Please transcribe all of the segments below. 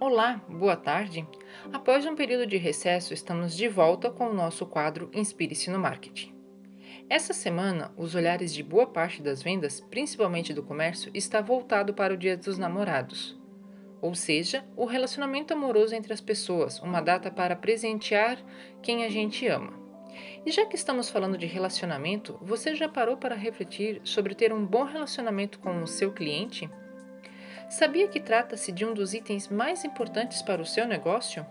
Olá, boa tarde. Após um período de recesso, estamos de volta com o nosso quadro Inspire-se no Marketing. Essa semana, os olhares de boa parte das vendas, principalmente do comércio, está voltado para o Dia dos Namorados. Ou seja, o relacionamento amoroso entre as pessoas, uma data para presentear quem a gente ama. E já que estamos falando de relacionamento, você já parou para refletir sobre ter um bom relacionamento com o seu cliente? Sabia que trata-se de um dos itens mais importantes para o seu negócio?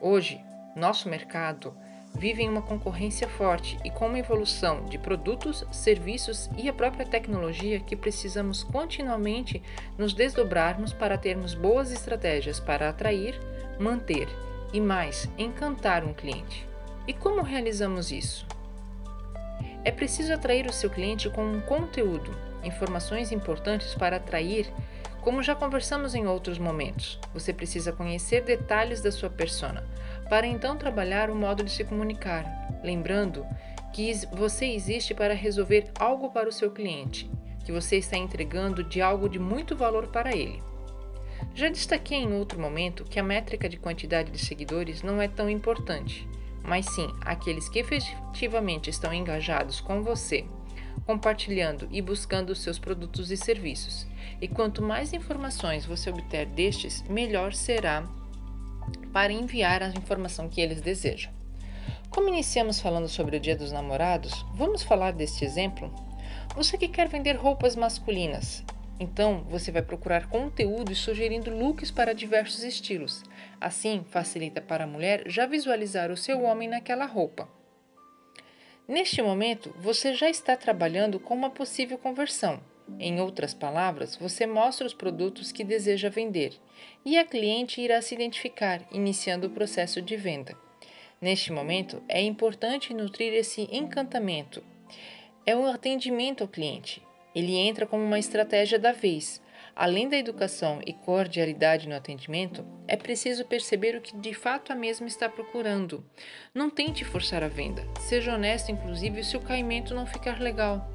Hoje, nosso mercado vive em uma concorrência forte e com uma evolução de produtos, serviços e a própria tecnologia que precisamos continuamente nos desdobrarmos para termos boas estratégias para atrair, manter e mais, encantar um cliente. E como realizamos isso? É preciso atrair o seu cliente com um conteúdo, informações importantes para atrair como já conversamos em outros momentos, você precisa conhecer detalhes da sua persona para então trabalhar o modo de se comunicar, lembrando que você existe para resolver algo para o seu cliente, que você está entregando de algo de muito valor para ele. Já destaquei em outro momento que a métrica de quantidade de seguidores não é tão importante, mas sim aqueles que efetivamente estão engajados com você compartilhando e buscando seus produtos e serviços. E quanto mais informações você obter destes, melhor será para enviar a informação que eles desejam. Como iniciamos falando sobre o Dia dos Namorados, vamos falar deste exemplo? Você que quer vender roupas masculinas, então você vai procurar conteúdo e sugerindo looks para diversos estilos. Assim, facilita para a mulher já visualizar o seu homem naquela roupa. Neste momento, você já está trabalhando com uma possível conversão. Em outras palavras, você mostra os produtos que deseja vender e a cliente irá se identificar, iniciando o processo de venda. Neste momento, é importante nutrir esse encantamento. É o atendimento ao cliente. Ele entra como uma estratégia da vez, Além da educação e cordialidade no atendimento, é preciso perceber o que de fato a mesma está procurando. Não tente forçar a venda. Seja honesto, inclusive, se o caimento não ficar legal.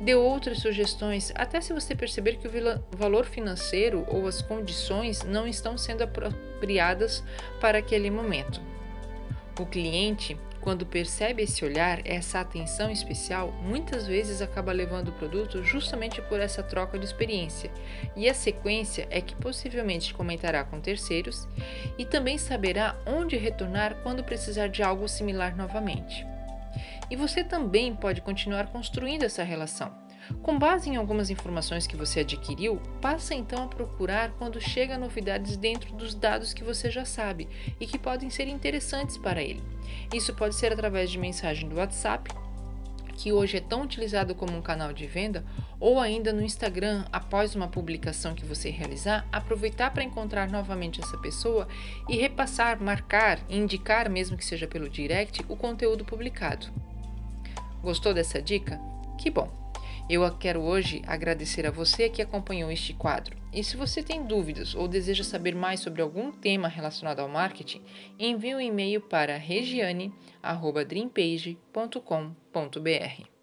Dê outras sugestões, até se você perceber que o valor financeiro ou as condições não estão sendo apropriadas para aquele momento. O cliente quando percebe esse olhar, essa atenção especial, muitas vezes acaba levando o produto justamente por essa troca de experiência. E a sequência é que possivelmente comentará com terceiros e também saberá onde retornar quando precisar de algo similar novamente. E você também pode continuar construindo essa relação. Com base em algumas informações que você adquiriu, passa então a procurar quando chega novidades dentro dos dados que você já sabe e que podem ser interessantes para ele. Isso pode ser através de mensagem do WhatsApp, que hoje é tão utilizado como um canal de venda, ou ainda no Instagram, após uma publicação que você realizar, aproveitar para encontrar novamente essa pessoa e repassar, marcar, indicar, mesmo que seja pelo direct, o conteúdo publicado. Gostou dessa dica? Que bom! Eu quero hoje agradecer a você que acompanhou este quadro. E se você tem dúvidas ou deseja saber mais sobre algum tema relacionado ao marketing, envie um e-mail para regiane@dreampage.com.br.